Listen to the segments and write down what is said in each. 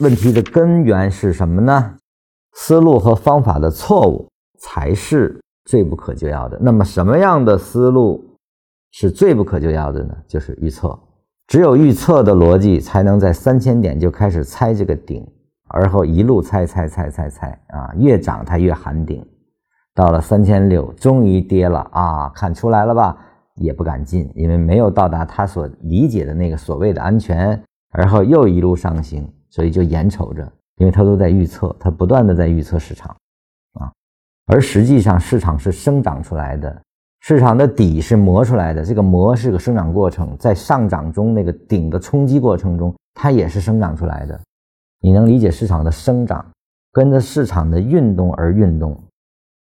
问题的根源是什么呢？思路和方法的错误才是最不可救药的。那么，什么样的思路是最不可救药的呢？就是预测。只有预测的逻辑，才能在三千点就开始猜这个顶，而后一路猜猜猜猜猜啊，越涨它越含顶。到了三千六，终于跌了啊！看出来了吧？也不敢进，因为没有到达他所理解的那个所谓的安全，而后又一路上行，所以就眼瞅着，因为他都在预测，他不断的在预测市场，啊，而实际上市场是生长出来的，市场的底是磨出来的，这个磨是个生长过程，在上涨中那个顶的冲击过程中，它也是生长出来的。你能理解市场的生长，跟着市场的运动而运动。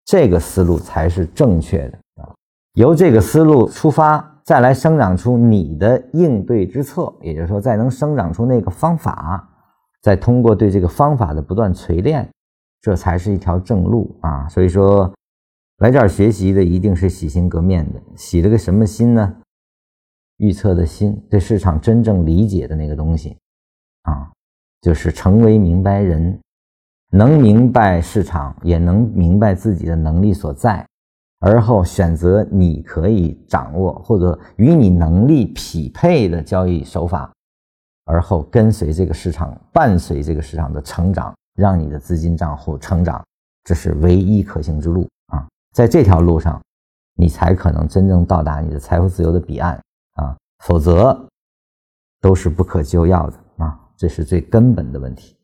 这个思路才是正确的啊！由这个思路出发，再来生长出你的应对之策，也就是说，再能生长出那个方法，再通过对这个方法的不断锤炼，这才是一条正路啊！所以说，来这儿学习的一定是洗心革面的，洗了个什么心呢？预测的心，对市场真正理解的那个东西啊，就是成为明白人。能明白市场，也能明白自己的能力所在，而后选择你可以掌握或者与你能力匹配的交易手法，而后跟随这个市场，伴随这个市场的成长，让你的资金账户成长，这是唯一可行之路啊！在这条路上，你才可能真正到达你的财富自由的彼岸啊！否则，都是不可救药的啊！这是最根本的问题。